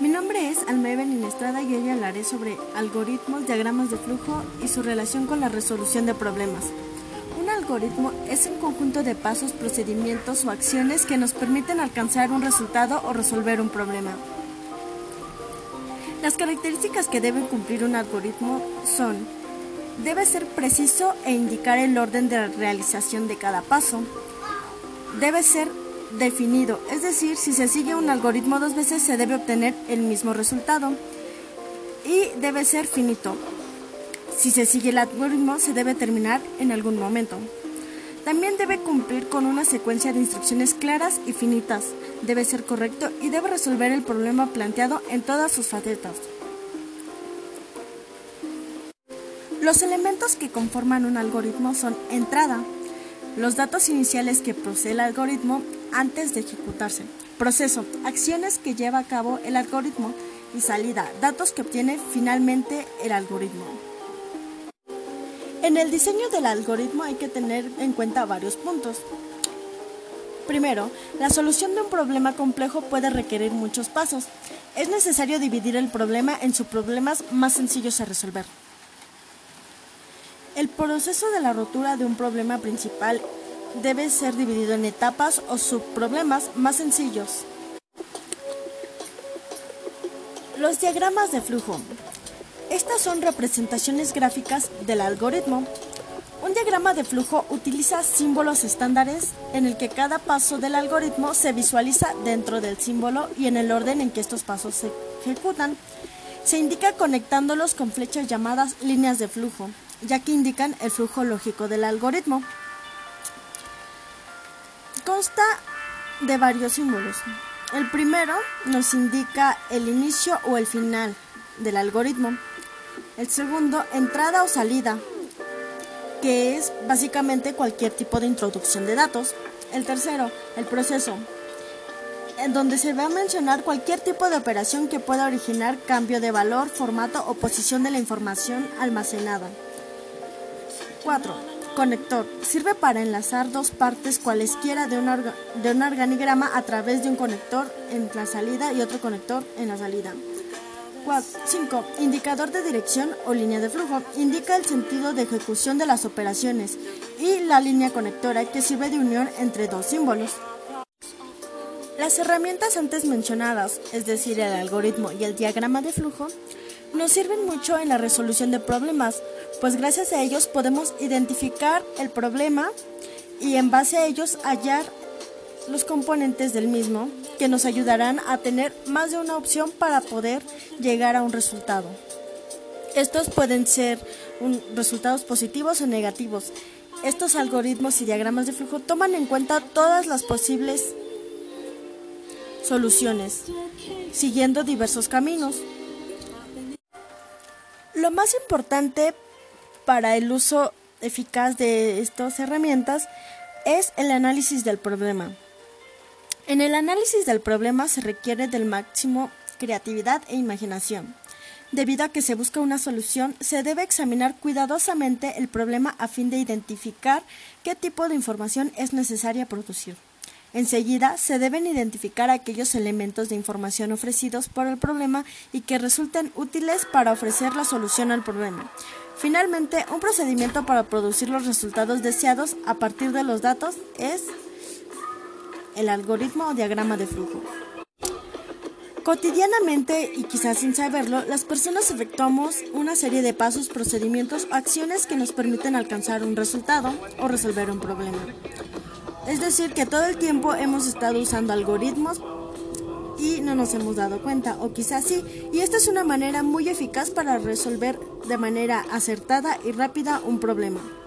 Mi nombre es Almeven Inestrada y hoy hablaré sobre algoritmos, diagramas de flujo y su relación con la resolución de problemas. Un algoritmo es un conjunto de pasos, procedimientos o acciones que nos permiten alcanzar un resultado o resolver un problema. Las características que debe cumplir un algoritmo son Debe ser preciso e indicar el orden de realización de cada paso. Debe ser definido, es decir, si se sigue un algoritmo dos veces se debe obtener el mismo resultado. Y debe ser finito. Si se sigue el algoritmo se debe terminar en algún momento. También debe cumplir con una secuencia de instrucciones claras y finitas. Debe ser correcto y debe resolver el problema planteado en todas sus facetas. Los elementos que conforman un algoritmo son entrada, los datos iniciales que posee el algoritmo antes de ejecutarse. Proceso, acciones que lleva a cabo el algoritmo. Y salida, datos que obtiene finalmente el algoritmo. En el diseño del algoritmo hay que tener en cuenta varios puntos. Primero, la solución de un problema complejo puede requerir muchos pasos. Es necesario dividir el problema en subproblemas más sencillos a resolver. El proceso de la rotura de un problema principal debe ser dividido en etapas o subproblemas más sencillos. Los diagramas de flujo. Estas son representaciones gráficas del algoritmo. Un diagrama de flujo utiliza símbolos estándares en el que cada paso del algoritmo se visualiza dentro del símbolo y en el orden en que estos pasos se ejecutan. Se indica conectándolos con flechas llamadas líneas de flujo ya que indican el flujo lógico del algoritmo. Consta de varios símbolos. El primero nos indica el inicio o el final del algoritmo. El segundo, entrada o salida, que es básicamente cualquier tipo de introducción de datos. El tercero, el proceso, en donde se va a mencionar cualquier tipo de operación que pueda originar cambio de valor, formato o posición de la información almacenada. 4. Conector. Sirve para enlazar dos partes cualesquiera de un, de un organigrama a través de un conector en la salida y otro conector en la salida. 5. Indicador de dirección o línea de flujo. Indica el sentido de ejecución de las operaciones. Y la línea conectora que sirve de unión entre dos símbolos. Las herramientas antes mencionadas, es decir, el algoritmo y el diagrama de flujo, nos sirven mucho en la resolución de problemas, pues gracias a ellos podemos identificar el problema y en base a ellos hallar los componentes del mismo que nos ayudarán a tener más de una opción para poder llegar a un resultado. Estos pueden ser resultados positivos o negativos. Estos algoritmos y diagramas de flujo toman en cuenta todas las posibles soluciones, siguiendo diversos caminos. Lo más importante para el uso eficaz de estas herramientas es el análisis del problema. En el análisis del problema se requiere del máximo creatividad e imaginación. Debido a que se busca una solución, se debe examinar cuidadosamente el problema a fin de identificar qué tipo de información es necesaria producir. Enseguida, se deben identificar aquellos elementos de información ofrecidos por el problema y que resulten útiles para ofrecer la solución al problema. Finalmente, un procedimiento para producir los resultados deseados a partir de los datos es el algoritmo o diagrama de flujo. Cotidianamente, y quizás sin saberlo, las personas efectuamos una serie de pasos, procedimientos o acciones que nos permiten alcanzar un resultado o resolver un problema. Es decir, que todo el tiempo hemos estado usando algoritmos y no nos hemos dado cuenta, o quizás sí, y esta es una manera muy eficaz para resolver de manera acertada y rápida un problema.